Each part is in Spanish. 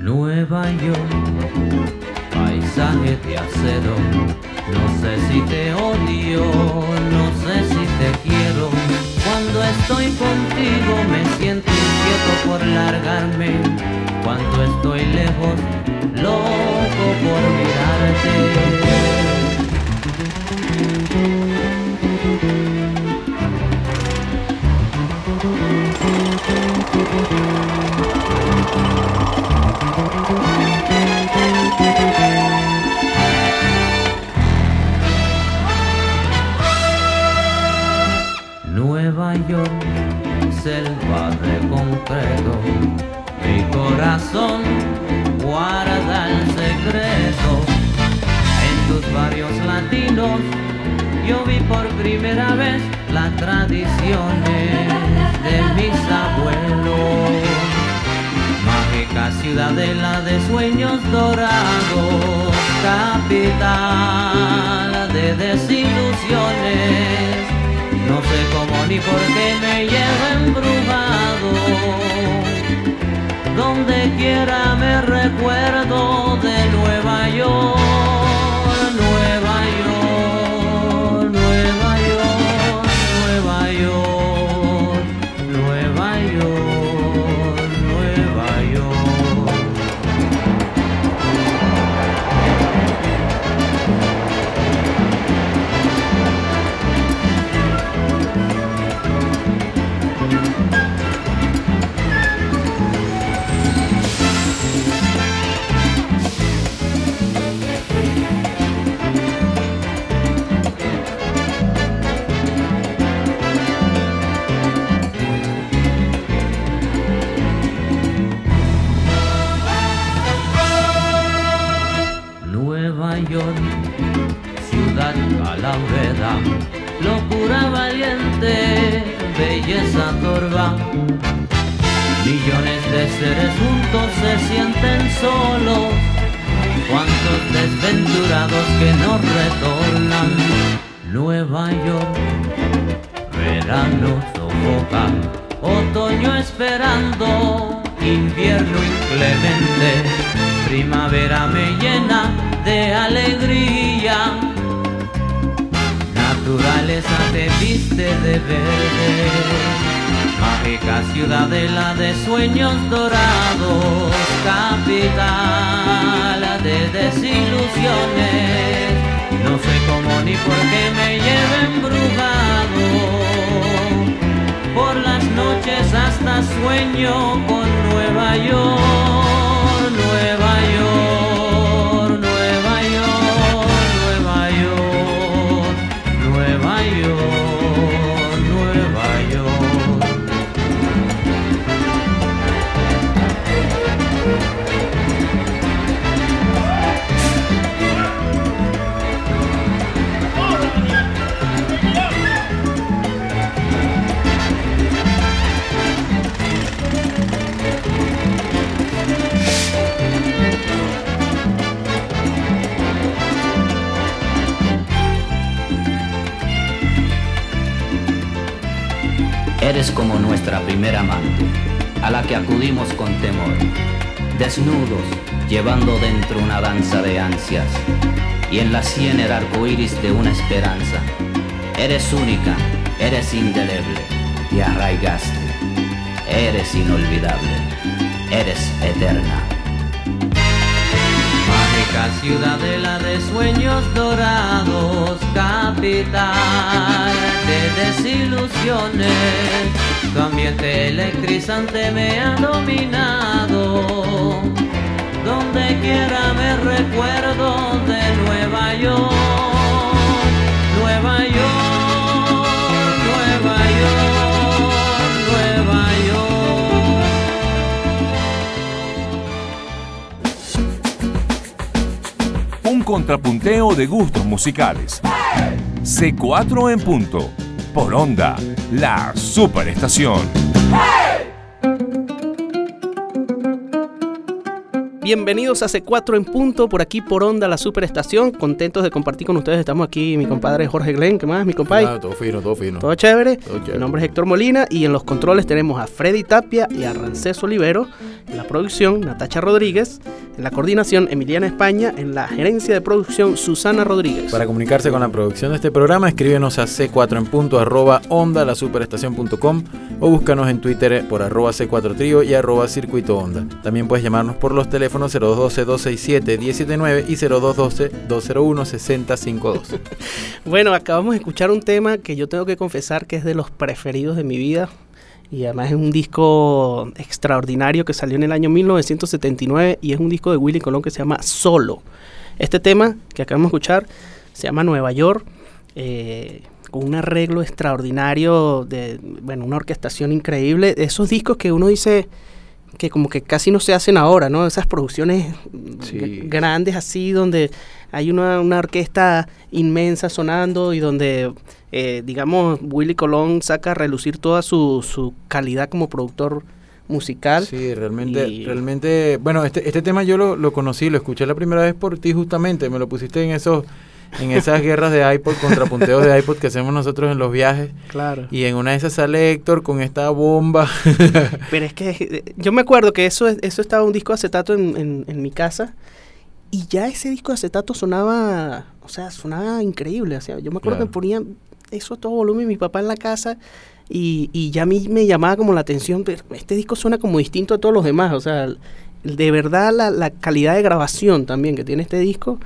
Nueva York, paisaje de acero. No sé si te odio, no sé si te quiero. Cuando estoy contigo me siento inquieto por largarme. Cuando estoy lejos, loco por mirarte. Ciudadela de sueños dorados, capital de desilusiones no sé cómo ni por qué me llevo embrujado. Donde quiera me recuerdo de Nueva York, acudimos con temor, desnudos, llevando dentro una danza de ansias, y en la sien el arco iris de una esperanza. Eres única, eres indeleble, te arraigaste, eres inolvidable, eres eterna. Mágica ciudadela de sueños dorados, capital de desilusiones. Tu ambiente electrizante me ha dominado. Donde quiera me recuerdo de Nueva York, Nueva York, Nueva York, Nueva York. Un contrapunteo de gustos musicales. C4 en punto. Por onda, la superestación. Bienvenidos a C4 en punto, por aquí por Onda, la superestación. Contentos de compartir con ustedes. Estamos aquí, mi compadre Jorge Glenn, ¿qué más, mi compadre? Ah, todo fino, todo fino. Todo chévere. Todo chévere. Mi nombre es Héctor Molina y en los controles tenemos a Freddy Tapia y a Rancés Olivero. En la producción, Natacha Rodríguez. En la coordinación, Emiliana España. En la gerencia de producción, Susana Rodríguez. Para comunicarse con la producción de este programa, escríbenos a c4 en punto arroba onda la superestación.com o búscanos en Twitter por arroba c4 trío y arroba circuito onda. También puedes llamarnos por los teléfonos 0212-267-179 y 0212-201-6052. bueno, acabamos de escuchar un tema que yo tengo que confesar que es de los preferidos de mi vida y además es un disco extraordinario que salió en el año 1979 y es un disco de Willy Colón que se llama Solo. Este tema que acabamos de escuchar se llama Nueva York, eh, con un arreglo extraordinario, bueno, una orquestación increíble. Esos discos que uno dice que como que casi no se hacen ahora, ¿no? Esas producciones grandes así, donde hay una, una orquesta inmensa sonando y donde eh, digamos, Willy Colón saca a relucir toda su, su calidad como productor musical. Sí, realmente, realmente, bueno, este, este tema yo lo, lo, conocí, lo escuché la primera vez por ti justamente, me lo pusiste en esos, en esas guerras de iPod, contrapunteos de iPod que hacemos nosotros en los viajes. Claro. Y en una de esas sale Héctor con esta bomba. Pero es que eh, yo me acuerdo que eso, eso estaba un disco acetato en, en, en mi casa y ya ese disco de acetato sonaba, o sea, sonaba increíble. O sea, yo me acuerdo que ponían eso a todo volumen mi papá en la casa y, y, ya a mí me llamaba como la atención, pero este disco suena como distinto a todos los demás, o sea, de verdad la, la calidad de grabación también que tiene este disco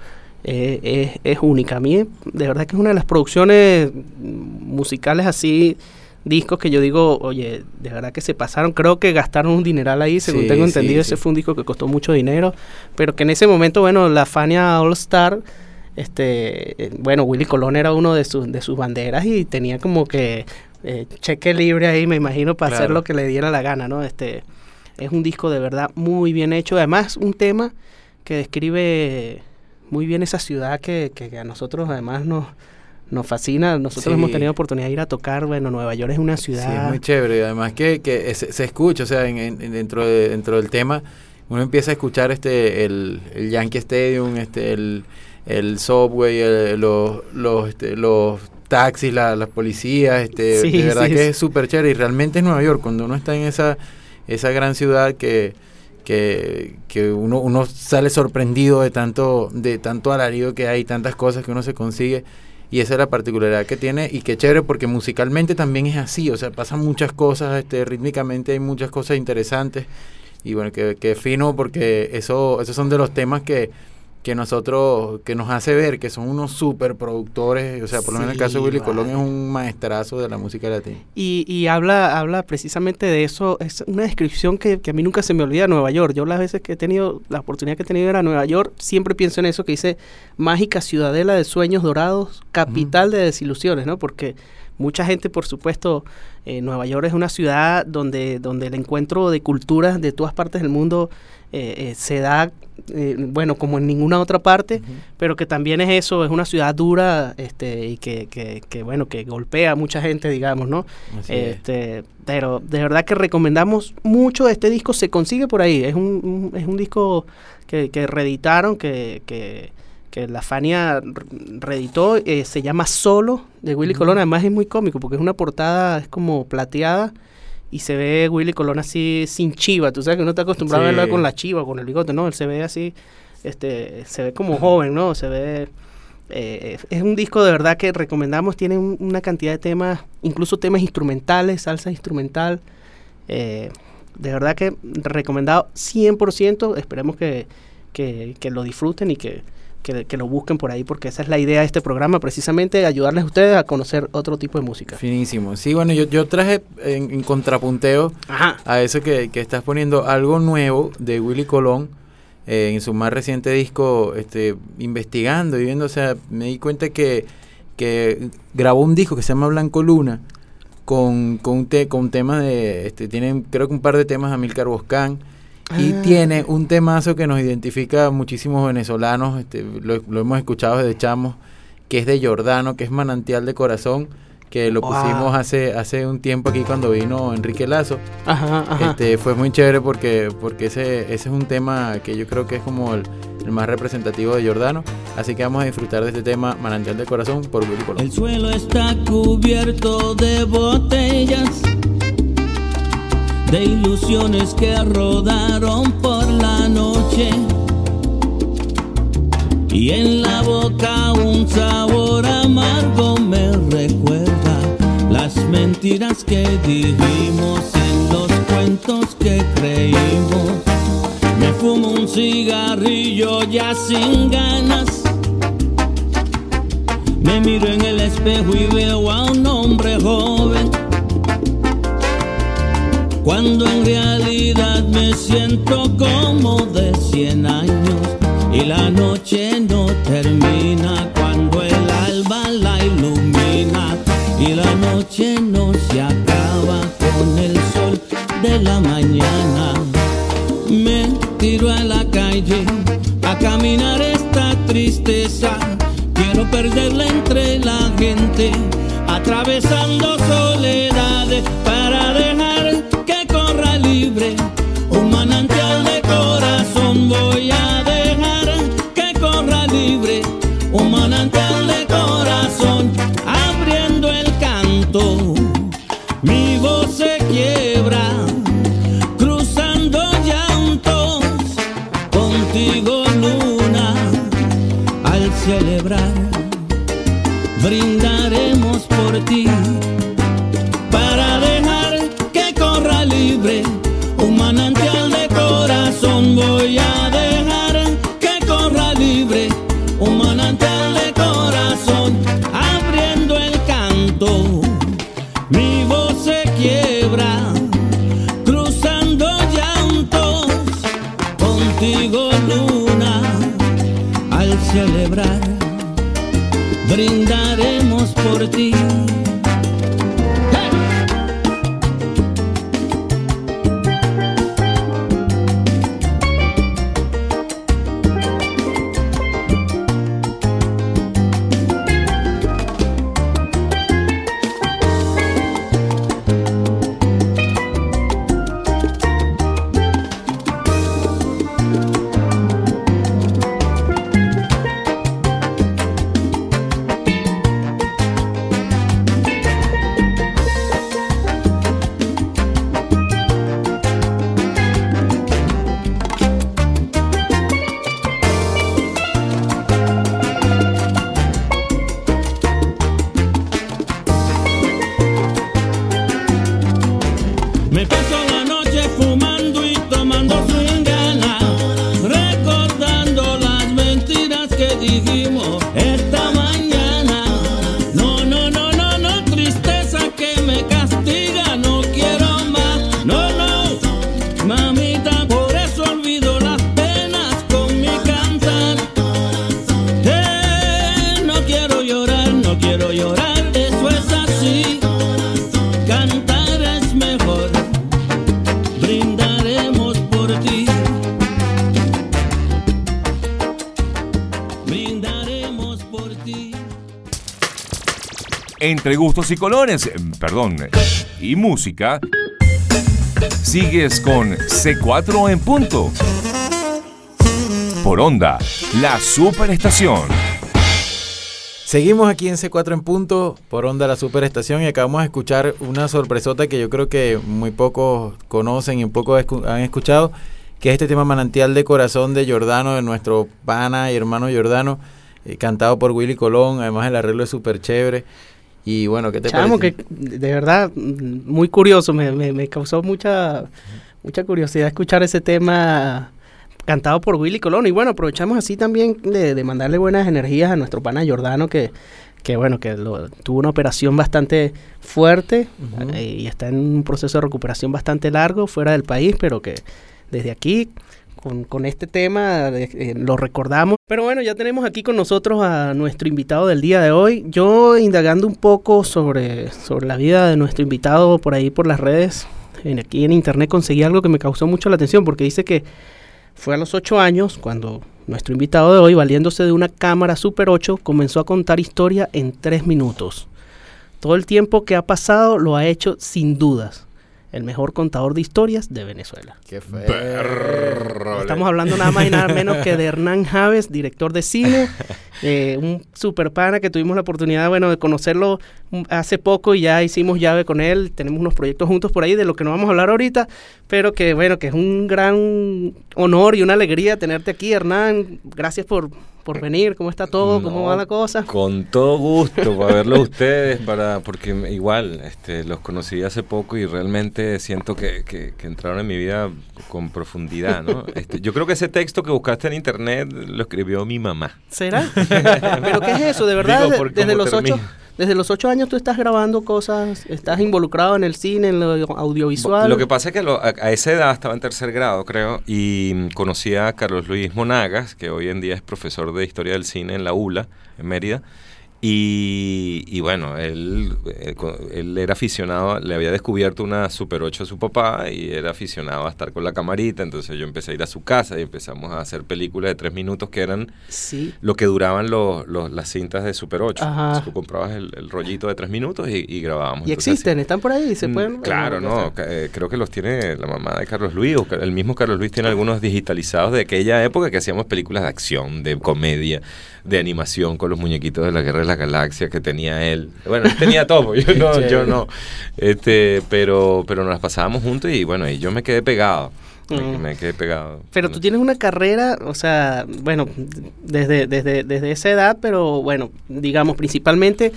eh, es, es, única. A mí de verdad que es una de las producciones musicales así discos que yo digo, oye, de verdad que se pasaron, creo que gastaron un dineral ahí, según sí, tengo entendido, sí, ese fue un disco que costó mucho dinero, pero que en ese momento, bueno, la Fania All Star este, bueno, Willy Colón era uno de sus, de sus banderas y tenía como que eh, cheque libre ahí, me imagino, para claro. hacer lo que le diera la gana, ¿no? Este, es un disco de verdad muy bien hecho, además un tema que describe muy bien esa ciudad que, que, que a nosotros además nos, nos fascina, nosotros sí. hemos tenido oportunidad de ir a tocar, bueno, Nueva York es una ciudad... Sí, es muy chévere, además que, que se, se, escucha, o sea, en, en, dentro, de, dentro del tema uno empieza a escuchar este el, el Yankee Stadium, este el el subway, el, los, los, este, los taxis, la, las policías, este, sí, de verdad que es súper chévere. Y realmente es Nueva York, cuando uno está en esa, esa gran ciudad que, que, que uno, uno sale sorprendido de tanto, de tanto alarido que hay, tantas cosas que uno se consigue y esa es la particularidad que tiene y que chévere porque musicalmente también es así, o sea, pasan muchas cosas, este, rítmicamente hay muchas cosas interesantes y bueno, que, que fino porque eso, esos son de los temas que que nosotros, que nos hace ver que son unos super productores, o sea, por lo menos el caso de Willy vale. Colón es un maestrazo de la música latina. Y, y habla, habla precisamente de eso, es una descripción que, que, a mí nunca se me olvida Nueva York. Yo las veces que he tenido, la oportunidad que he tenido era Nueva York, siempre pienso en eso que dice mágica ciudadela de sueños dorados, capital uh -huh. de desilusiones, ¿no? Porque mucha gente, por supuesto, eh, Nueva York es una ciudad donde, donde el encuentro de culturas de todas partes del mundo eh, eh, se da, eh, bueno, como en ninguna otra parte, uh -huh. pero que también es eso, es una ciudad dura este, y que, que, que, bueno, que golpea a mucha gente, digamos, ¿no? este, pero de verdad que recomendamos mucho este disco, se consigue por ahí, es un, un es un disco que, que reeditaron, que, que que la Fania reeditó, eh, se llama Solo, de Willy uh -huh. Colón, además es muy cómico, porque es una portada, es como plateada, y se ve Willy Colón así sin chiva, tú sabes que uno está acostumbrado sí. a verlo con la chiva, con el bigote, no, él se ve así, este, se ve como joven, ¿no? Se ve... Eh, es un disco de verdad que recomendamos, tiene un, una cantidad de temas, incluso temas instrumentales, salsa instrumental, eh, de verdad que recomendado 100%, esperemos que, que, que lo disfruten y que, que, que, lo busquen por ahí, porque esa es la idea de este programa, precisamente ayudarles a ustedes a conocer otro tipo de música. Finísimo. Sí, bueno, yo, yo traje en, en contrapunteo Ajá. a eso que, que, estás poniendo, algo nuevo de Willy Colón. Eh, en su más reciente disco, este, investigando y viendo, o sea, me di cuenta que, que grabó un disco que se llama Blanco Luna, con, con, te, con temas de, este, tienen creo que un par de temas de Amilcar Boscán, y ah. tiene un temazo que nos identifica a muchísimos venezolanos, este, lo, lo, hemos escuchado desde chamos, que es de Jordano, que es Manantial de Corazón, que lo wow. pusimos hace hace un tiempo aquí cuando vino Enrique Lazo. Ajá, ajá. Este, fue muy chévere porque, porque ese, ese es un tema que yo creo que es como el, el, más representativo de Jordano. Así que vamos a disfrutar de este tema Manantial de Corazón por Willy Colón. El suelo está cubierto de botellas de ilusiones que rodaron por la noche. Y en la boca un sabor amargo me recuerda las mentiras que dijimos en los cuentos que creímos. Me fumo un cigarrillo ya sin ganas. Me miro en el espejo y veo a un hombre joven cuando en realidad me siento como de 100 años y la noche no termina cuando el alba la ilumina y la noche no se acaba con el sol de la mañana. Me tiro a la calle a caminar esta tristeza, quiero perderla entre la gente, atravesando soledades para gustos y colores, perdón, y música, sigues con C4 en punto. Por onda, la superestación. Seguimos aquí en C4 en punto, por onda la superestación, y acabamos de escuchar una sorpresota que yo creo que muy pocos conocen y un poco han escuchado, que es este tema Manantial de Corazón de Jordano, de nuestro pana y hermano Jordano, eh, cantado por Willy Colón, además el arreglo es súper chévere. Y bueno, ¿qué te Chamo, que de verdad, muy curioso, me, me, causó mucha, mucha curiosidad escuchar ese tema cantado por Willy Colón. Y bueno, aprovechamos así también de, mandarle buenas energías a nuestro pana Jordano, que, que bueno, que tuvo una operación bastante fuerte eh, y está en un proceso de recuperación bastante largo fuera del país, pero que desde aquí con, este tema, eh, lo recordamos. Pero bueno, ya tenemos aquí con nosotros a nuestro invitado del día de hoy. Yo indagando un poco sobre, sobre la vida de nuestro invitado por ahí por las redes, en, aquí en internet conseguí algo que me causó mucho la atención porque dice que fue a los 8 años cuando nuestro invitado de hoy, valiéndose de una cámara Super 8, comenzó a contar historia en 3 minutos. Todo el tiempo que ha pasado lo ha hecho sin dudas el mejor contador de historias de Venezuela. Qué feo. Estamos hablando nada más y nada menos que de Hernán Javes, director de cine, eh, un super pana que tuvimos la oportunidad, bueno, de conocerlo hace poco y ya hicimos llave con él, tenemos unos proyectos juntos por ahí de lo que no vamos a hablar ahorita, pero que bueno, que es un gran honor y una alegría tenerte aquí, Hernán. Gracias por, por venir, ¿cómo está todo? ¿Cómo No, va la cosa? Con todo gusto, para verlos a ustedes, para, porque igual este, los conocí hace poco y realmente siento que, que- que entraron en mi vida con profundidad. ¿no? Este, yo creo que ese texto que buscaste en internet lo escribió mi mamá. ¿Será? ¿Pero qué es eso? ¿De verdad? Digo, desde, cómo los ocho. Desde los ocho años tú estás grabando cosas, estás involucrado en el cine, en lo audiovisual. Lo que pasa es que lo- a, a esa edad estaba en tercer grado, creo, y conocí a Carlos Luis Monagas, que hoy en día es profesor de Historia del Cine en la ULA, en Mérida. Y, y bueno, él, eh, él era aficionado, le había descubierto una Super 8 a su papá y era aficionado a estar con la camarita, entonces yo empecé a ir a su casa y empezamos a hacer películas de tres minutos que eran Sí. lo que duraban los, los- las cintas de Super 8. Ajá. Entonces, tú comprabas el, el rollito de tres minutos y, y grabábamos. Y Entonces, existen, están por ahí, se Mm, pueden... Claro, no, eh, creo que los tiene la mamá de Carlos Luis, o el mismo Carlos Luis tiene algunos digitalizados de aquella época que hacíamos películas de acción, de comedia, de animación con los muñequitos de la Guerra de la Galaxia que tenía él. Bueno, él tenía todo, yo no, yo no. Este, pero, pero nos las pasábamos juntos y bueno, y yo me quedé pegado. Me, Mm. me quedé pegado. Pero tú tienes una carrera, o sea, bueno, desde, desde, desde esa edad, pero bueno, digamos, principalmente,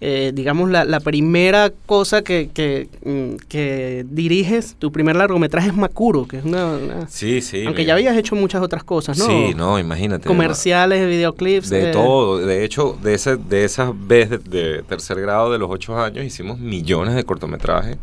eh, digamos, la, la primera cosa que, que, mm, que diriges, tu primer largometraje es Macuro, que es una... una- Sí, sí. aunque ya habías hecho muchas otras cosas, ¿no? Sí, no, imagínate. Comerciales, videoclips. De eh, todo, de hecho, de, ese, de esas veces de, tercer grado de los ocho años hicimos millones de cortometrajes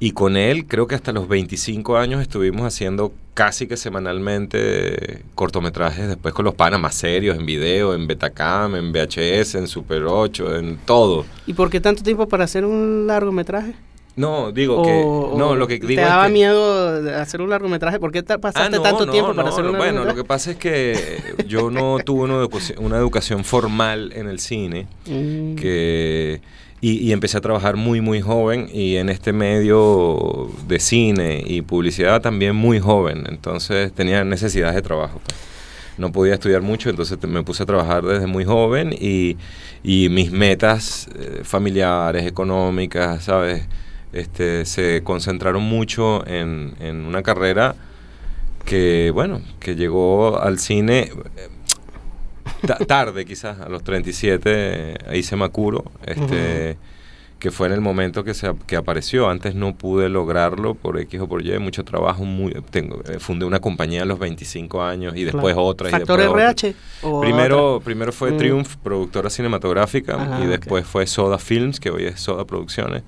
y con él creo que hasta los 25 años estuvimos haciendo casi que semanalmente cortometrajes después con los panas más serios, en video, en Betacam, en VHS, en Super 8, en todo. ¿Y por qué tanto tiempo para hacer un largometraje? No, digo O- que... No, lo que digo ¿Te es daba que- miedo hacer un largometraje? ¿Por qué te Ah, pasaste no, tanto no, tiempo para no, hacer un no, Bueno, largometraje? lo que pasa es que yo no tuve una educación, una educación formal en el cine. Mm. que y, empecé a trabajar muy muy joven y en este medio de cine y publicidad también muy joven entonces tenía necesidades de trabajo pues. no podía estudiar mucho entonces me puse a trabajar desde muy joven y, y mis metas eh, familiares económicas sabes este se concentraron mucho en, en una carrera que bueno que llegó al cine eh, tarde quizás, a los 37 eh, hice Macuro, este, que fue en el momento que, se, que apareció. Antes no pude lograrlo por X o por Y, mucho trabajo. Muy, tengo, eh, fundé una compañía a los 25 años y después Claro. otra. Y ¿Factor después otra. RH? o Primero, otra? primero fue Mm. Triumph, productora cinematográfica, Ajá, y después fue Soda Films, que hoy es Soda Producciones.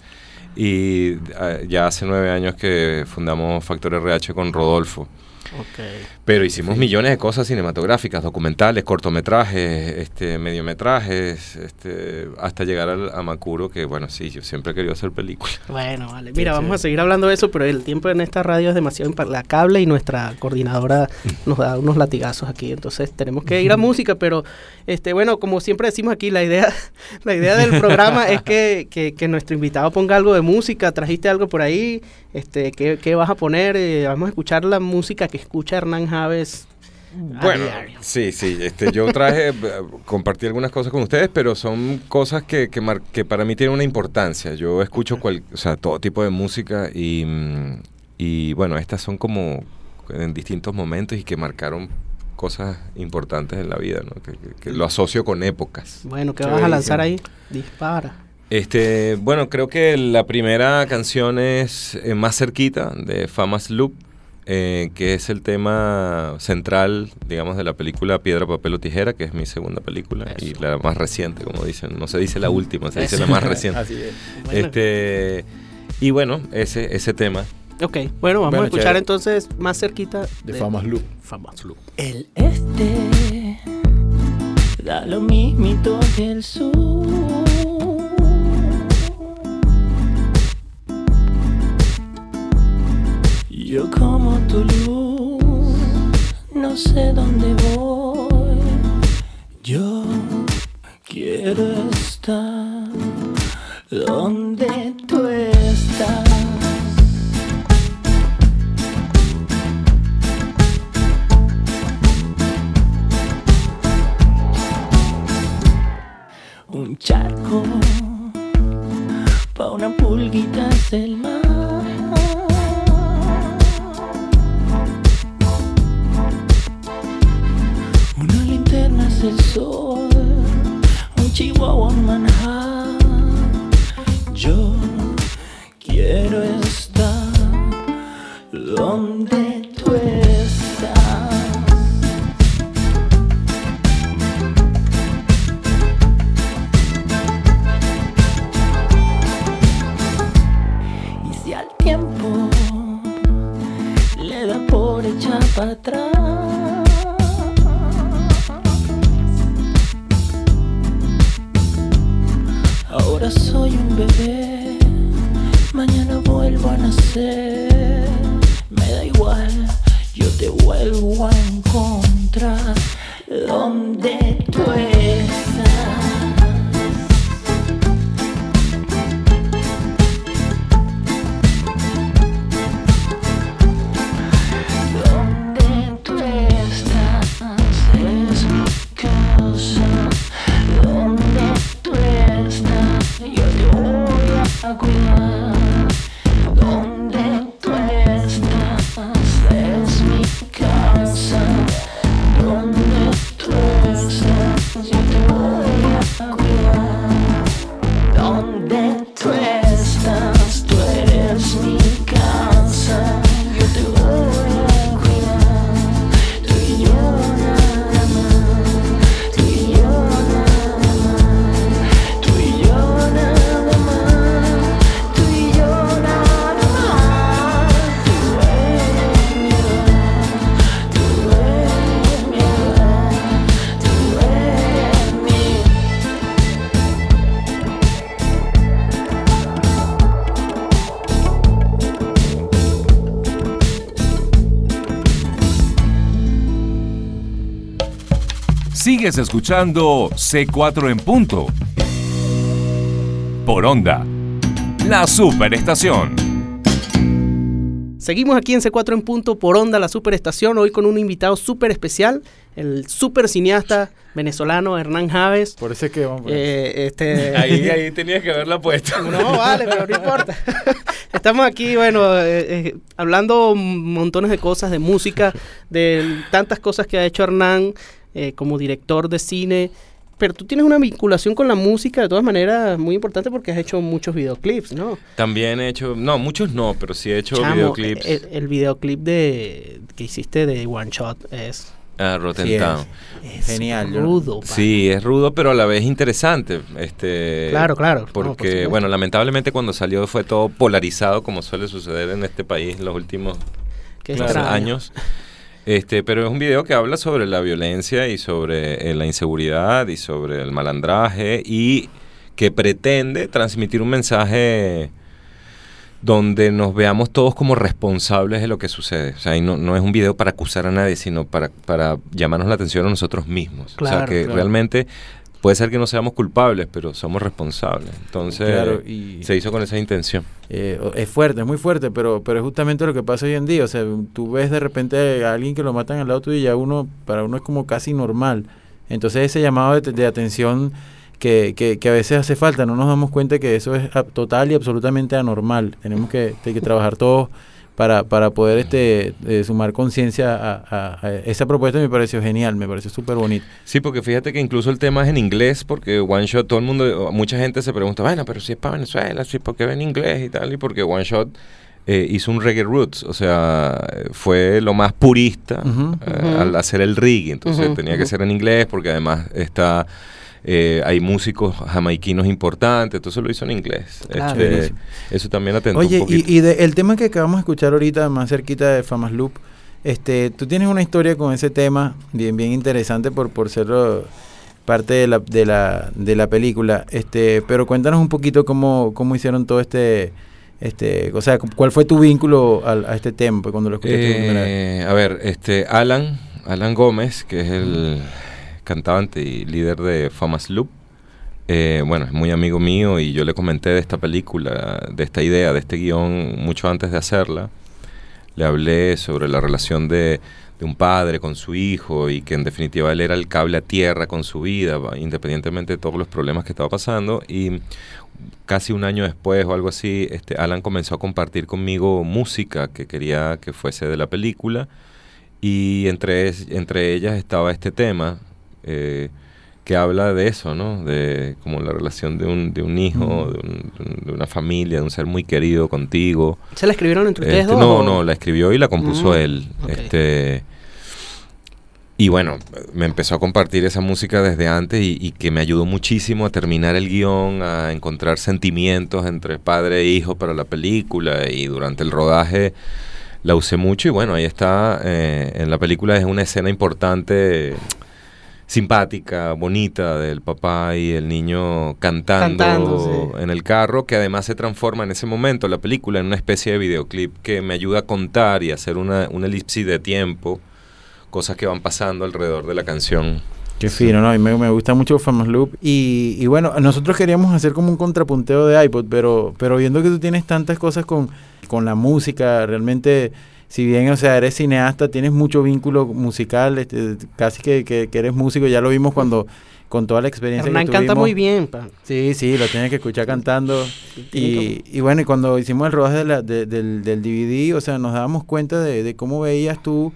Y eh, ya hace nueve años que fundamos Factor RH con Rodolfo. Ok. Pero hicimos millones de cosas cinematográficas, documentales, cortometrajes, este, mediometrajes, este, hasta llegar al, a Macuro, que bueno, sí, yo siempre he querido hacer películas. Bueno, vale. Mira, Sí, vamos sí. a seguir hablando de eso, pero el tiempo en esta radio es demasiado implacable y nuestra coordinadora nos da unos latigazos aquí. Entonces tenemos que ir a música, pero este, bueno, como siempre decimos aquí, la idea, la idea del programa es que, que- que nuestro invitado ponga algo de música. Trajiste algo por ahí, este, ¿qué, qué vas a poner? Eh, vamos a escuchar la música que escucha Hernán Javes. a Bueno, sí, sí, este, yo traje, eh, compartí algunas cosas con ustedes, pero son cosas que, que, mar- que para mí tienen una importancia. Yo escucho cual, o sea, todo tipo de música y, mm, y bueno, estas son como en distintos momentos y que marcaron cosas importantes en la vida, ¿no? que, que- lo asocio con épocas. Bueno, ¿qué Qué vas a lanzar ahí? Dispara. Este, bueno, creo que la primera canción es eh, Más cerquita de Famas Loop, eh, que es el tema central, digamos, de la película Piedra, Papel o Tijera, que es mi segunda película y la más reciente, como dicen. No se dice la última, se dice la más reciente. Así es. Bueno. Este, y bueno, ese, ese tema. Ok, bueno, vamos Bueno, a escuchar chévere. entonces más cerquita De Famas Loop. Famas Loop. El este da lo mismito que el sur. Yo como tu luz, no sé dónde voy. Yo quiero estar donde tú estás. Un charco pa' una pulguita es el mar. El sol, un chihuahua en Manhattan. Yo quiero estar donde Sigues escuchando C4 en punto. Por onda. La superestación. Seguimos aquí en C4 en punto por Onda, la superestación, hoy con un invitado súper especial, el super cineasta venezolano Hernán Javes. Por eso es que vamos. Eh, este... Ahí, ahí tenías que haberla puesto. No, vale, pero no importa. Estamos aquí, bueno, eh, eh, hablando montones de cosas, de música, de tantas cosas que ha hecho Hernán eh, como director de cine. Pero tú tienes una vinculación con la música de todas maneras muy importante porque has hecho muchos videoclips, ¿no? También he hecho, no, muchos no, pero sí he hecho Chamo, videoclips. El, el videoclip de que hiciste de One Shot es, a Rotten Sí. Town. es Genial, rudo. Sí, es rudo, pero a la vez interesante. Este, Claro, claro. No, por Porque, bueno, lamentablemente cuando salió fue todo polarizado, como suele suceder en este país los últimos años. Este, pero es un video que habla sobre la violencia y sobre eh, la inseguridad y sobre el malandraje y que pretende transmitir un mensaje donde nos veamos todos como responsables de lo que sucede. O sea, y no, no es un video para acusar a nadie, sino para, para llamarnos la atención a nosotros mismos. o sea, Claro, que claro. realmente puede ser que no seamos culpables, pero somos responsables. Entonces, Claro, y- se hizo con esa intención. Eh, es fuerte, es muy fuerte, pero, pero es justamente lo que pasa hoy en día. O sea, tú ves de repente a alguien que lo matan al lado tuyo y ya uno, para uno es como casi normal. Entonces ese llamado de, de atención que, que, que a veces hace falta, no nos damos cuenta que eso es total y absolutamente anormal. Tenemos que, que trabajar todos para, para poder este eh, sumar conciencia a, a- a esa propuesta. Me pareció genial, me pareció súper bonito. Sí, porque fíjate que incluso el tema es en inglés, porque One Shot, todo el mundo, mucha gente se pregunta, bueno, pero si es para Venezuela, si ¿por qué ven inglés y tal? Y porque One Shot eh, hizo un reggae roots, o sea, fue lo más purista eh, al hacer el reggae, entonces tenía que ser en inglés, porque además está... eh, hay músicos jamaiquinos importantes, entonces lo hizo en inglés. Claro. Este, eso también atentó un Oye, poquito. y, y de- el tema que acabamos de escuchar ahorita, más cerquita de Famas Loop, este, tú tienes una historia con ese tema bien, bien interesante por, por ser oh, parte de la, de la, de la película. Este, pero cuéntanos un poquito cómo, cómo hicieron todo este, este, o sea, cu- cuál fue tu vínculo al- a, este tema pues, cuando lo escuchaste. Eh, a ver, este Alan, Alan Gómez, que es el cantante y líder de Famas Loop, eh, bueno, es muy amigo mío y yo le comenté de esta película, de esta idea, de este guion mucho antes de hacerla. le hablé sobre la relación de, un padre con su hijo y que en definitiva él era el cable a tierra con su vida, independientemente de todos los problemas que estaba pasando. Y casi un año después o algo así, este, Alan comenzó a compartir conmigo música que quería que fuese de la película y entre, entre ellas estaba este tema eh, que habla de eso, ¿no? De como la relación de un, de un hijo, de, un- de un- de una familia, de un ser muy querido contigo. ¿Se la escribieron entre ustedes Este, dos? no, o- no, la escribió y la compuso Mm, él. Este, y bueno, me empezó a compartir esa música desde antes y, y que me ayudó muchísimo a terminar el guion, a encontrar sentimientos entre padre e hijo para la película y durante el rodaje la usé mucho y bueno, ahí está, eh, en la película es una escena importante, simpática, bonita del papá y el niño cantando, Cantando, sí. en el carro, que además se transforma en ese momento la película en una especie de videoclip que me ayuda a contar y hacer una, una elipsis de tiempo, cosas que van pasando alrededor de la canción. Qué fino, ¿no? A mí me, me gusta mucho Famous Loop. Y, y bueno, nosotros queríamos hacer como un contrapunteo de iPod, pero, pero viendo que tú tienes tantas cosas con, con la música, realmente, si bien, o sea, eres cineasta, tienes mucho vínculo musical, este, casi que, que- que eres músico, ya lo vimos cuando con toda la experiencia Hernán que canta tuvimos. muy bien, pa. Sí, sí, lo tienes que escuchar cantando. Y, y bueno, y cuando hicimos el rodaje de la- de- del, del DVD, o sea, nos dábamos cuenta de, de cómo veías tú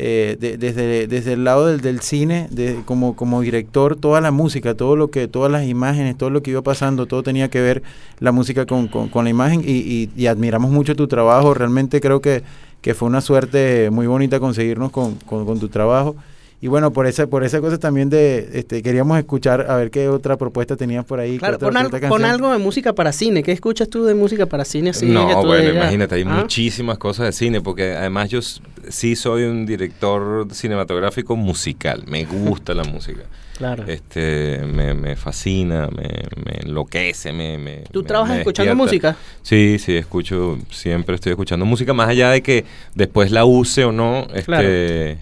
eh, de- desde, desde el lado del, del cine, de, como, como director, toda la música, todo lo que, todas las imágenes, todo lo que iba pasando, todo tenía que ver la música con, con, con la imagen y, y- y admiramos mucho tu trabajo. Realmente creo que, que fue una suerte muy bonita conseguirnos con, con, con tu trabajo. Y bueno, por esa, por esa cosa también de, este, queríamos escuchar a ver qué otra propuesta tenías por ahí. Claro, otra- pon, al- algo de música para cine. ¿Qué escuchas tú de música para cine? Así que no, tú bueno, digas, imagínate, hay ¿ah? muchísimas cosas de cine, porque además yo sí soy un director cinematográfico musical, me gusta la música. Claro. Este, me, me fascina, me, me enloquece, me, me ¿Tú trabajas escuchando música? Sí, sí, escucho, siempre estoy escuchando música, más allá de que después la use o no, este, Claro.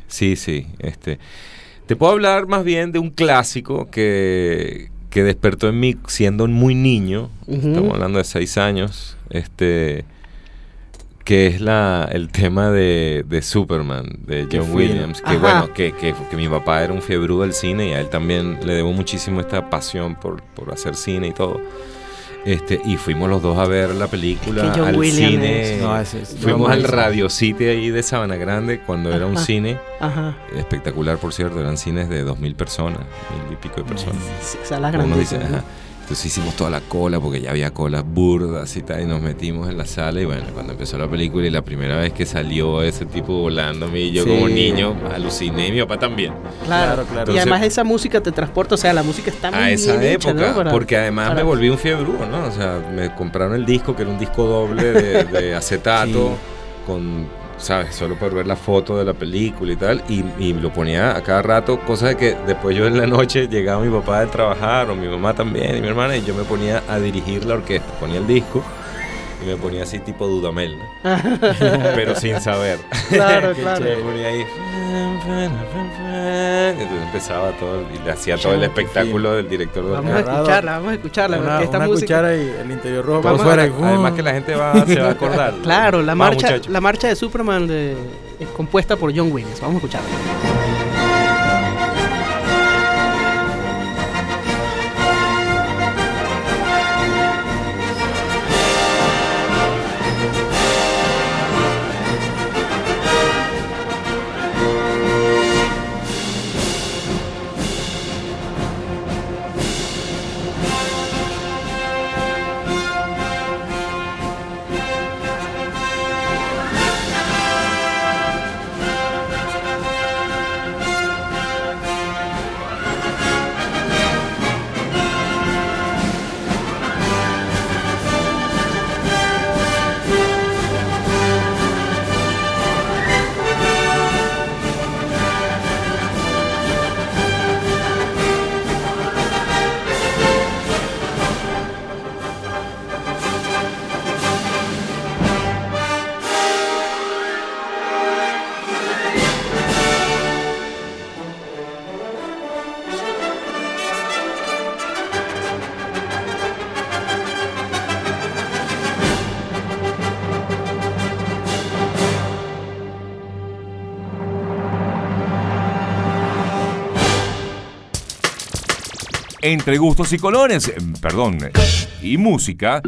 sí, sí, este, te puedo hablar más bien de un clásico que, que despertó en mí siendo muy niño, estamos hablando de seis años, este, que es la, el tema de, de Superman, de John. Williams, que Ajá. bueno, que, que, que mi papá era un fiebrudo del cine y a él también le debo muchísimo esta pasión por, por hacer cine y todo. Este, y fuimos los dos a ver la película Que John al Williams cine. es- No, ese es- Fuimos al Radio City ahí de Sabana Grande cuando era un cine Ajá. espectacular, por cierto. Eran cines de dos mil personas, mil y pico de personas. Salas grandes. Entonces hicimos toda la cola porque ya había colas burdas y tal, y nos metimos en la sala. Y bueno, cuando empezó la película y la primera vez que salió ese tipo volando mí, yo Sí. como niño aluciné y mi papá también. Claro, Claro, claro. Y además esa música te transporta, o sea, la música está muy a esa bien hecha, época, ¿no? Para- porque además para- me volví un fiebrudo, ¿no? O sea, me compraron el disco, que era un disco doble de, de acetato, con, ¿sabes? Solo por ver la foto de la película y tal, y, y lo ponía a cada rato, cosa de que después yo en la noche llegaba mi papá de trabajar, o mi mamá también, y mi hermana, y yo me ponía a dirigir la orquesta, ponía el disco, y me ponía así tipo Dudamel, ¿no? Pero sin saber. Claro, claro. chévere. Me ponía ahí. Entonces empezaba todo y le hacía todo el espectáculo del director de Vamos a escucharla, vamos a escucharla, Una, porque esta una música... cuchara y el interior rojo Vamos además que la gente va, se va a acordar. Claro, la marcha, la marcha de Superman de, es compuesta por John Williams. Vamos a escucharla. Entre gustos y colores, eh, perdón, y música,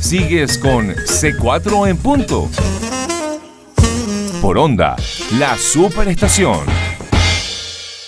sigues con C4 en punto. Por onda, la superestación.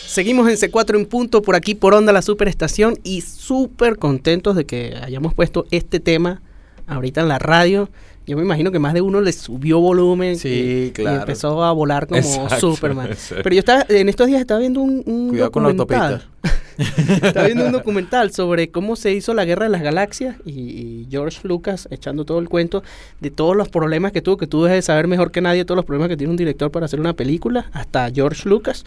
Seguimos en C4 en punto por aquí por Onda la Superestación y súper contentos de que hayamos puesto este tema ahorita en la radio. Yo me imagino que más de uno le subió volumen Sí, y, empezó a volar como Exacto, Superman. exacto. Pero yo estaba, en estos días estaba viendo un, un Cuidado con la documental. estaba viendo un documental sobre cómo se hizo la guerra de las galaxias y, y George Lucas echando todo el cuento de todos los problemas que tuvo, que tú debes de saber mejor que nadie todos los problemas que tiene un director para hacer una película, hasta George Lucas.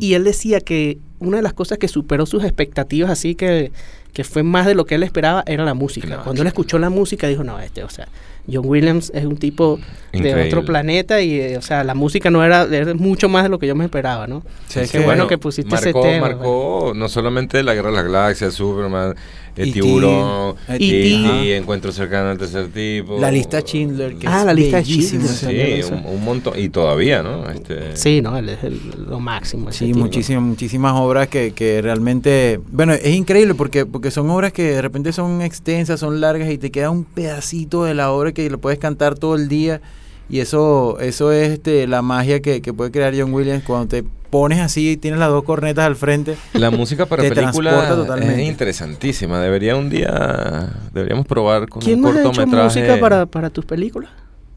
Y él decía que una de las cosas que superó sus expectativas, así que, que fue más de lo que él esperaba, era la música. Claro. Cuando él escuchó la música, dijo, no, este, o sea, John Williams es un tipo de otro planeta y, eh, o sea, la música no era, era mucho más de lo que yo me esperaba, ¿no? Sí, es Qué que, bueno que pusiste ese tema. marcó no solamente la guerra de las galaxias, Superman, el E.T., tiburón, E.T., E.T., ajá. encuentro cercano al tercer tipo. La lista Schindler, que Ah, es la lista. Schindler. Sí, un, un montón. Y todavía, ¿no? Este, Sí, no, él es el- lo máximo. Sí, muchísimas, muchísimas obras que, que realmente, bueno, es increíble porque, porque son obras que de repente son extensas, son largas y te queda un pedacito de la obra que lo puedes cantar todo el día y eso, eso es este, la magia que, que puede crear John Williams cuando te pones así y tienes las dos cornetas al frente. La música para películas es interesantísima. Debería un día, deberíamos probar con ¿Quién un más ha hecho cortometraje. música para, para tus películas?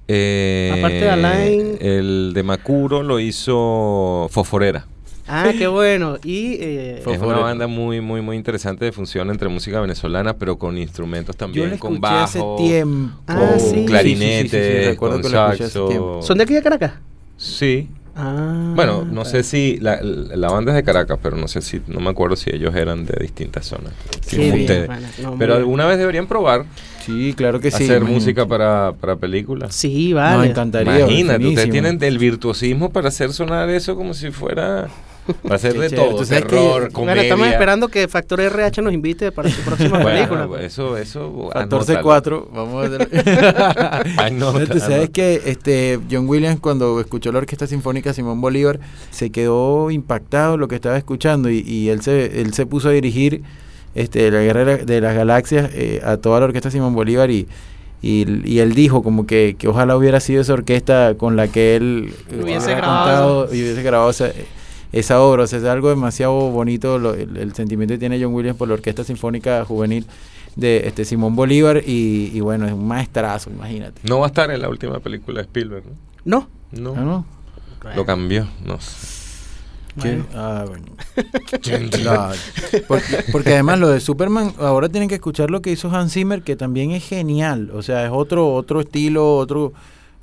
Eh, Aparte de Alain? El de Macuro lo hizo Fosforera. Ah, qué bueno. Y eh, Es una banda muy, muy, muy interesante de función entre música venezolana, pero con instrumentos también, con hace bajo. Ah, con sí. clarinete, Sí, sí, sí, sí, recuerdo con que saxo. ¿Son de aquí de Caracas? Sí. Ah. Bueno, no sé si la, la banda es de Caracas, pero no sé si, no me acuerdo si ellos eran de distintas zonas. Bien, no, pero bien. alguna vez deberían probar Sí, claro que sí. hacer música para, para películas. Sí, Nos vale. encantaría. Imagínate, ustedes tienen del virtuosismo para hacer sonar eso como si fuera para hacer Qué de todo, que- terror, Bueno, estamos esperando que Factor RH nos invite para su próxima película. Eso, eso. 14-4, vamos a. Anótalo. Tú sabes que este John Williams cuando escuchó la Orquesta Sinfónica Simón Bolívar se quedó impactado lo que estaba escuchando y, y él se él se puso a dirigir este la guerra de la- de las galaxias eh, a toda la Orquesta Simón Bolívar y y, y él dijo como que, que ojalá hubiera sido esa orquesta con la que él eh, Hubiese grabado. y hubiese grabado esa, esa obra. O sea, es algo demasiado bonito lo- el, el sentimiento que tiene John Williams por la Orquesta Sinfónica Juvenil de este Simón Bolívar y, y bueno, es un maestrazo, imagínate. No va a estar en la última película de Spielberg, ¿no? No. No. ¿Ah, no? Lo cambió, no sé. ¿Quién? Ah, bueno. Porque, porque además lo de Superman, ahora tienen que escuchar lo que hizo Hans Zimmer, que también es genial. O sea, es otro, otro estilo, otro,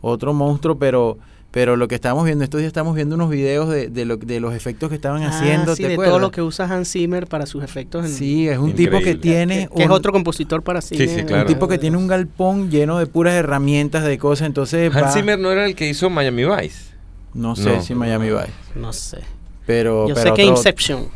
otro monstruo, pero, pero lo que estamos viendo, estos días estamos viendo unos videos de, de, lo, de los efectos que estaban Ah, haciendo. sí, ¿te de acuerdas? todo lo que usa Hans Zimmer para sus efectos. En, Sí, es un tipo que tiene que es un- otro compositor para cine. sí, claro. un tipo que tiene un galpón lleno de puras herramientas de cosas, entonces va- Hans Zimmer no era el que hizo Miami Vice. no sé No. si Miami Vice, No sé. pero Yo pero sé que otro- Inception.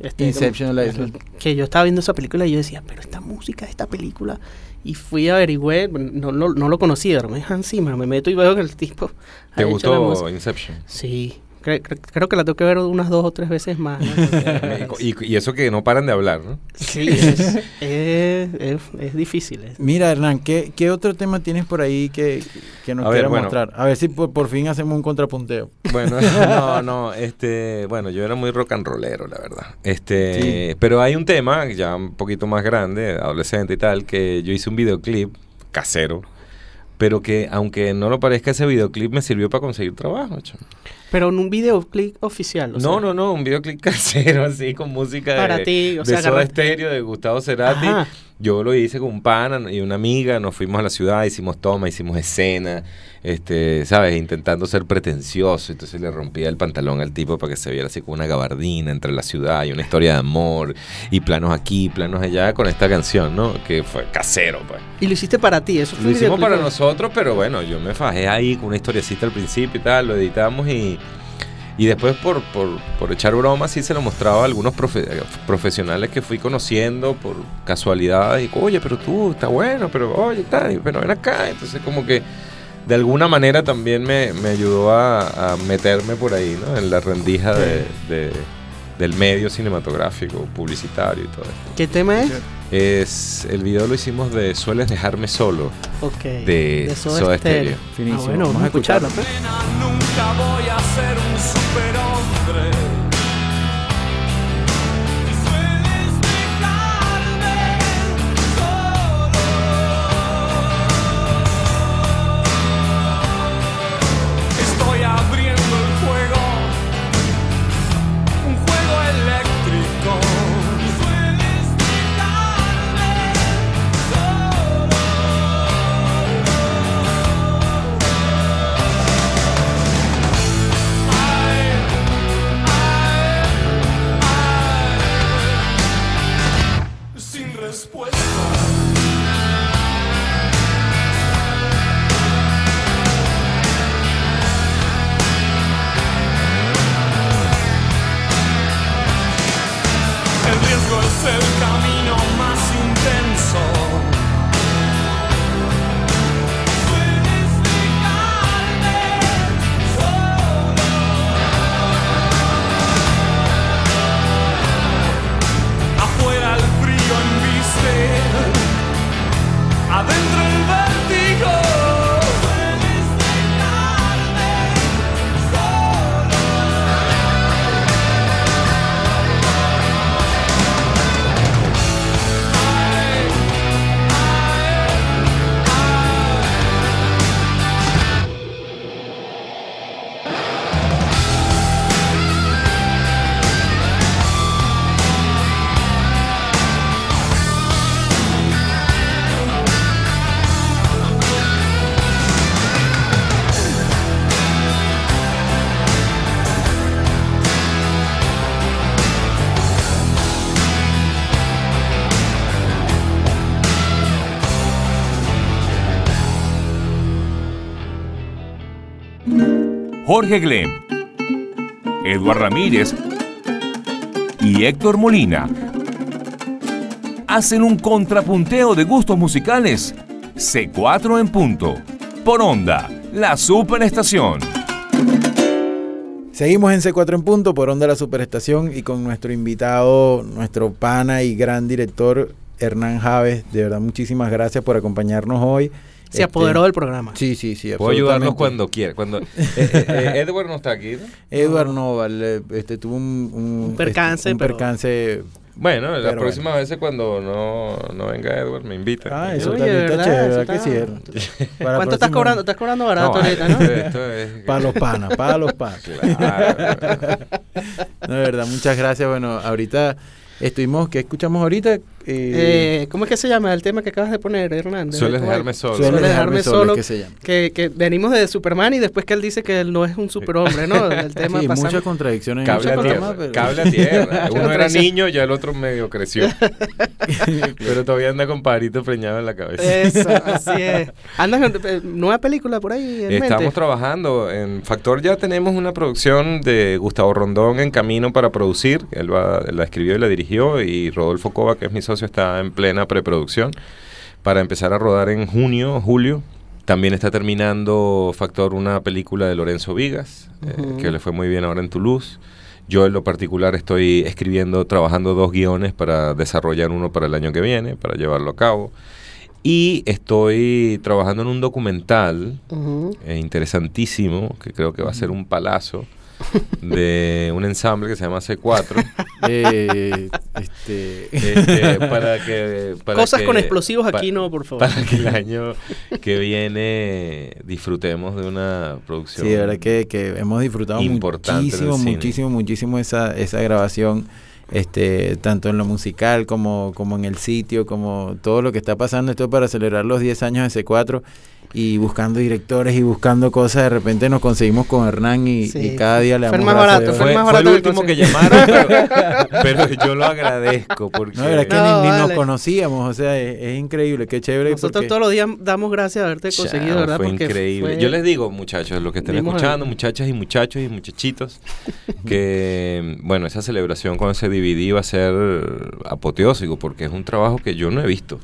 este, Inception la hizo. Que yo estaba viendo esa película y yo decía, pero esta música de esta película. Y fui a averigüé, no, no, no lo conocía, pero me Hans Zimmer. Me meto y veo que el tipo. ¿Te gustó. Inception? Sí. Cre- cre- creo que la tengo que ver unas dos o tres veces más. y, y eso que no paran de hablar, ¿no? sí, es, es, es- es difícil. es- Mira, Hernán, ¿qué, qué otro tema tienes por ahí que, que nos quieras bueno. mostrar? A ver si por, por fin hacemos un contrapunteo. Bueno, no, no, este, bueno, yo era muy rock and rollero, la verdad. Este, Sí. pero hay un tema ya un poquito más grande, adolescente y tal, que yo hice un videoclip casero, pero que aunque no lo parezca ese videoclip me sirvió para conseguir trabajo, chamo. Pero en un videoclip oficial. o No, sea, no, no, un videoclip casero así con música Para de, ti, o de sea, Soda Stereo, de Gustavo Cerati. Ajá. Yo lo hice con un pana y una amiga, nos fuimos a la ciudad, hicimos toma, hicimos escena, este, ¿sabes? Intentando ser pretencioso. Entonces le rompía el pantalón al tipo para que se viera así como una gabardina entre la ciudad y una historia de amor y planos aquí, planos allá con esta canción, ¿no? Que fue casero, pues. Y lo hiciste para ti. Eso fue Lo hicimos para nosotros, pero bueno, yo me fajé ahí con una historiecita al principio y tal, lo editamos y, y después por, por, por echar bromas sí se lo mostraba a algunos profe- profesionales que fui conociendo por casualidad y oye, pero tú, está bueno, pero oye, está, pero ven acá. Entonces como que de alguna manera también me, me ayudó a, a meterme por ahí, ¿no? En la rendija de, de- del medio cinematográfico, publicitario y todo esto. ¿Qué tema es? Es, el video lo hicimos de Sueles dejarme solo, Ok. de, Soda Soda Stereo. Stereo. Ah, bueno, vamos a escucharlo. Nunca voy a ser un Jorge Glem, Eduard Ramírez y Héctor Molina hacen un contrapunteo de gustos musicales. C4 en punto. Por onda, la superestación. Seguimos en C4 en punto por Onda la Superestación y con nuestro invitado, nuestro pana y gran director Hernán Javes. De verdad, muchísimas gracias por acompañarnos hoy. Se Este, apoderó del programa. Sí, sí, sí. Puedo ayudarnos cuando quiera. Cuando, eh, eh, eh, Edward no está aquí, ¿no? Edward Noval eh, este, tuvo un, un, Un percance, este, un pero- percance. Bueno, las Pero próximas veces cuando no, no venga Edward me invita. Ah, eso también está ¿verdad? chévere, Eso ¿verdad que sí? Para ¿Cuánto estás cobrando? Estás cobrando barato No, ahorita, ¿no? esto- esto es- Para los panas, para los panas. Claro. No, de verdad, muchas gracias. Bueno, ahorita estuvimos, ¿qué escuchamos ahorita? Eh, Eh, ¿Cómo es que se llama el tema que acabas de poner, Hernández? Sueles ¿Cómo dejarme solo. Suele Suele dejarme solo, que se llama. Que, que venimos de Superman y después que él dice que él no es un superhombre, ¿no? El tema sí, pasamos- muchas contradicciones en Cable tierra. pero- Cable a tierra. Uno era niño, ya el otro medio creció. Pero todavía anda con pajarito preñado en la cabeza. Eso, así es. ¿Andas en eh, nueva película por ahí en Estamos mente? trabajando. En Factor ya tenemos una producción de Gustavo Rondón en camino para producir. Él va- la escribió y la dirigió. Y Rodolfo Cova, que es mi socio, está en plena preproducción para empezar a rodar en junio, julio. También está terminando Factor una película de Lorenzo Vigas, eh, Ujú. que le fue muy bien ahora en Toulouse. Yo en lo particular estoy escribiendo, trabajando dos guiones para desarrollar uno para el año que viene, para llevarlo a cabo. Y estoy trabajando en un documental Ujú. eh, interesantísimo, que creo que va a ser un palazo, de un ensamble que se llama C4. Eh, este, este, para que, para Cosas que- con explosivos pa- aquí no, por favor. Para que el año que viene disfrutemos de una producción. Sí, de verdad que, que hemos disfrutado muchísimo, muchísimo, muchísimo esa, esa grabación, este, tanto en lo musical como, como en el sitio, como todo lo que está pasando. Esto es para celebrar los 10 años de C4 y buscando directores y buscando cosas. De repente nos conseguimos con Hernán y, Sí, y cada día le fue damos a barato, Dios. fue Fue, el más fue el barato que último que llamaron, pero, pero yo lo agradezco porque No, era que No, ni, ni nos vale. conocíamos, o sea, es, es increíble, qué chévere. Nosotros porque- todos los días damos gracias de haberte Chao, conseguido, ¿verdad? Fue Porque increíble. fue- Yo les digo, muchachos, los que estén Dimos escuchando, muchachas y muchachos y muchachitos, que, bueno, esa celebración con ese DVD va a ser apoteósico porque es un trabajo que yo no he visto.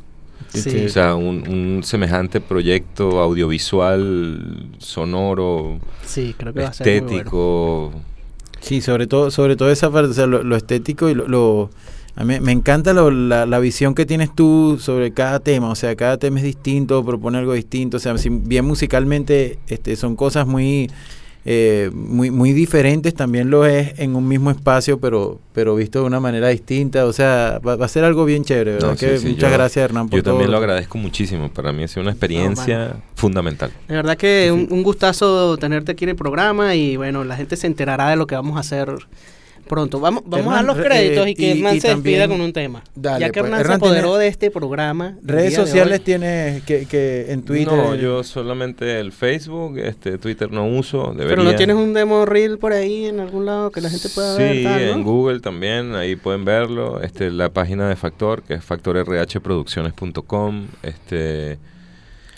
Sí. O sea, un, un semejante proyecto audiovisual, sonoro, Sí, creo que va a ser muy bueno. estético, Sí, sobre todo, sobre todo esa parte, o sea, lo, lo estético y lo, lo- a mí me encanta lo- la, la visión que tienes tú sobre cada tema, o sea, cada tema es distinto, propone algo distinto, o sea, si bien musicalmente este, son cosas muy, eh, muy, muy diferentes, también lo es en un mismo espacio, pero, pero visto de una manera distinta, o sea, va, va a ser algo bien chévere, ¿verdad? No, sí, que sí, muchas yo- gracias, Hernán, por Yo todo. también lo agradezco muchísimo. Para mí ha sido una experiencia fundamental. De verdad que un, un gustazo tenerte aquí en el programa y bueno, la gente se enterará de lo que vamos a hacer pronto. Vamos, vamos a los re- créditos eh, y que y- Hernán y se despida también- con un tema. Dale, ya que pues, Hernán, se apoderó tiene- de este programa. Redes sociales tienes que, que en Twitter. No, yo solamente el Facebook, este Twitter no uso. Debería. Pero no tienes un demo reel por ahí en algún lado que la gente pueda sí, ver. ¿no? en Google también, ahí pueden verlo. Este, la página de Factor, que es factorrhproducciones.com, este,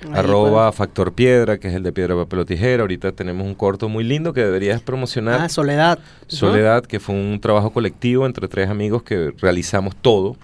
Ahí arroba Factor Piedra, que es el de Piedra, Papel o Tijera. Ahorita tenemos un corto muy lindo que deberías promocionar. Ah, Soledad. ¿no? Soledad, que fue un trabajo colectivo entre tres amigos que realizamos todo.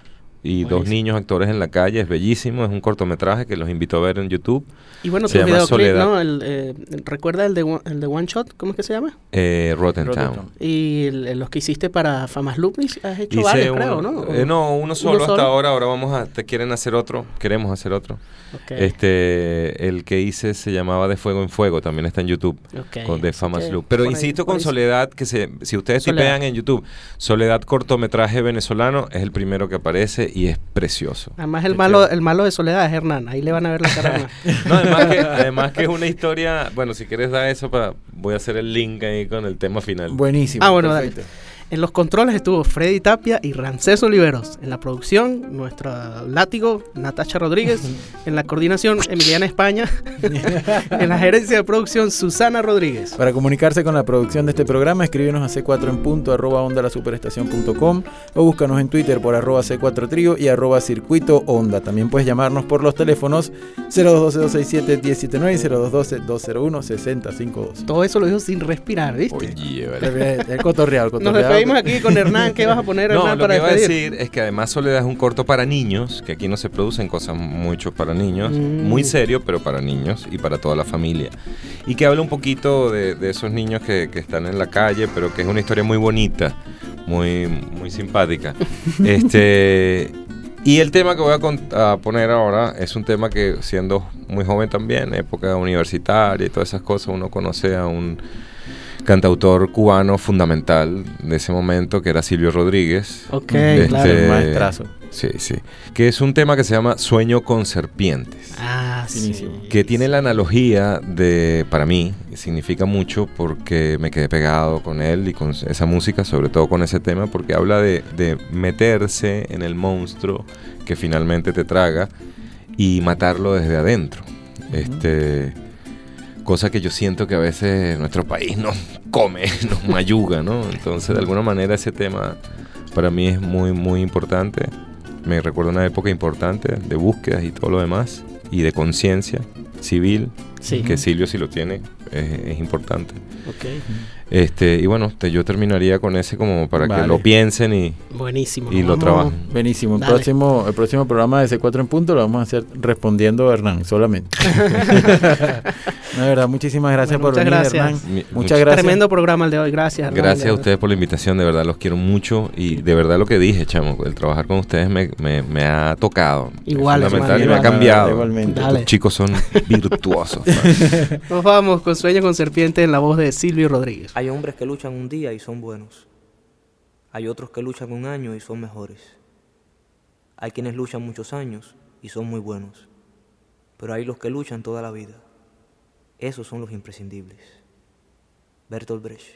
Y dos niños actores en la calle, es bellísimo, es un cortometraje que los invito a ver en YouTube. Y bueno, Se tu llama videoclip, Soledad. ¿no? El, eh, ¿Recuerda el de, One- el de One Shot? ¿Cómo es que se llama? Eh, Rotten, Rotten Town. Town. Y el- los que hiciste para Famas Lupis, has hecho Hice varios, uno- creo, ¿no? eh, no, uno solo hasta solo? ahora. Ahora vamos a, te quieren hacer otro, queremos hacer otro. Ok, Este, el que hice se llamaba De Fuego en Fuego, también está en YouTube. ok. Con The Así Famous que Loop. Pero por ahí- insisto por con ahí- Soledad, que se, si ustedes tipean en YouTube, Soledad cortometraje venezolano, es el primero que aparece y es precioso. Además, el malo, el malo de Soledad es Hernán. Ahí le van a ver la cara. No, además que, además que es una historia, bueno, si quieres dar eso, pa, voy a hacer el link ahí con el tema final. Buenísimo. Ah, bueno, dale. En los controles estuvo Freddy Tapia y Rancés Oliveros. En la producción, nuestra látigo, Natacha Rodríguez. En la coordinación, Emiliana España. en la gerencia de producción, Susana Rodríguez. Para comunicarse con la producción de este programa, escríbenos a c4 en punto arroba onda la superestación.com o búscanos en Twitter por arroba c4 trío y arroba circuito onda. También puedes llamarnos por los teléfonos 0212-267-1079 y 0212-201-6052. Todo eso lo dijo sin respirar, ¿viste? Oye, vale. El, el cotorreal, el Nos despedimos aquí con Hernán. ¿Qué vas a poner, No, Hernán, lo para que iba a decir es que además Soledad es un corto para niños, que aquí no se producen cosas mucho para niños, Mm. muy serio, pero para niños y para toda la familia. Y que habla un poquito de, de esos niños que, que están en la calle, pero que es una historia muy bonita, muy, muy simpática. este, y el tema que voy a, a poner ahora es un tema que siendo muy joven también, época universitaria y todas esas cosas, uno conoce a un cantautor cubano fundamental de ese momento, que era Silvio Rodríguez. Ok, Este, claro. Maestrazo. Sí, sí. Que es un tema que se llama Sueño con Serpientes. Ah, sí. Que tiene la analogía de, para mí, significa mucho porque me quedé pegado con él y con esa música, sobre todo con ese tema, porque habla de, de meterse en el monstruo que finalmente te traga y matarlo desde adentro. Este, cosa que yo siento que a veces nuestro país nos come, nos mayuga, ¿no? Entonces, de alguna manera ese tema para mí es muy, muy importante. Me recuerda una época importante de búsquedas y todo lo demás, y de conciencia civil, Sí. que Silvio si lo tiene, es, es importante. Ok. Este, y bueno, te- yo terminaría con ese como para que lo piensen y, Buenísimo. y lo Vamos- trabajen. Buenísimo. El Dale. próximo, el próximo programa de C4 en punto lo vamos a hacer respondiendo a Hernán solamente. No, de verdad, muchísimas gracias Bueno, por muchas venir, gracias. Hernán. Mi- Muchas gracias. Tremendo programa el de hoy. Gracias. Hernán. Gracias a ustedes por la invitación, de verdad los quiero mucho y de verdad lo que dije, chamo, el trabajar con ustedes me, me- me ha tocado. Es Igual, fundamental hermano, y me ha cambiado. Igualmente. Los chicos son virtuosos. Nos vamos con Sueño con Serpiente en la voz de Silvio Rodríguez. Hay hombres que luchan un día y son buenos. Hay otros que luchan un año y son mejores. Hay quienes luchan muchos años y son muy buenos. Pero hay los que luchan toda la vida. Esos son los imprescindibles. Bertolt Brecht.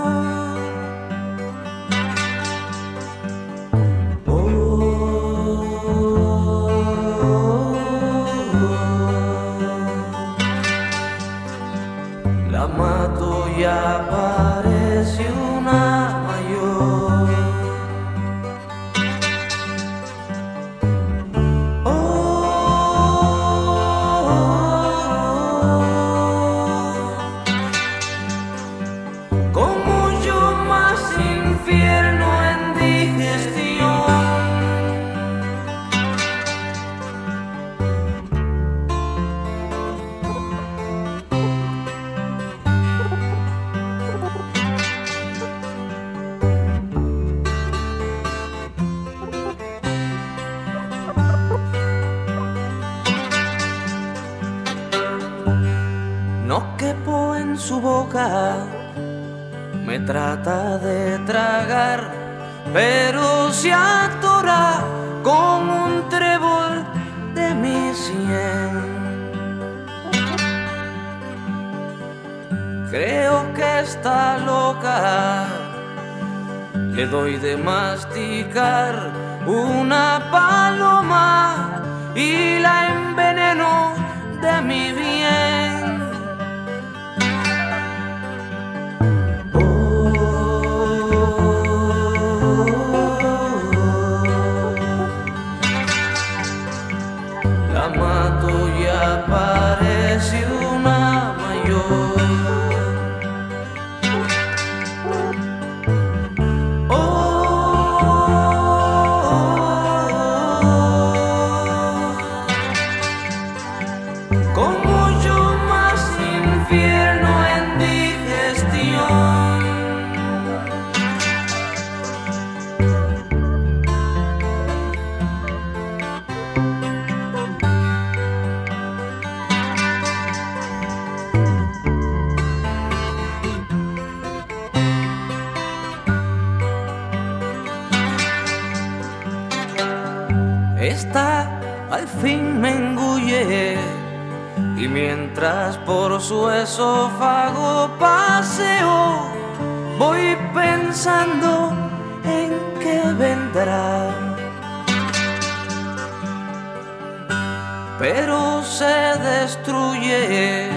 Mato ya su boca, me trata de tragar, pero se atora con un trébol de mi sien. Creo que está loca, le doy de masticar una paloma y la enveneno de mi bien. Mientras por su esófago paseo voy pensando en qué vendrá. Pero se destruye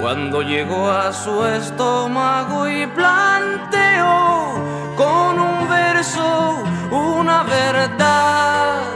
cuando llegó a su estómago y planteó con un verso una verdad.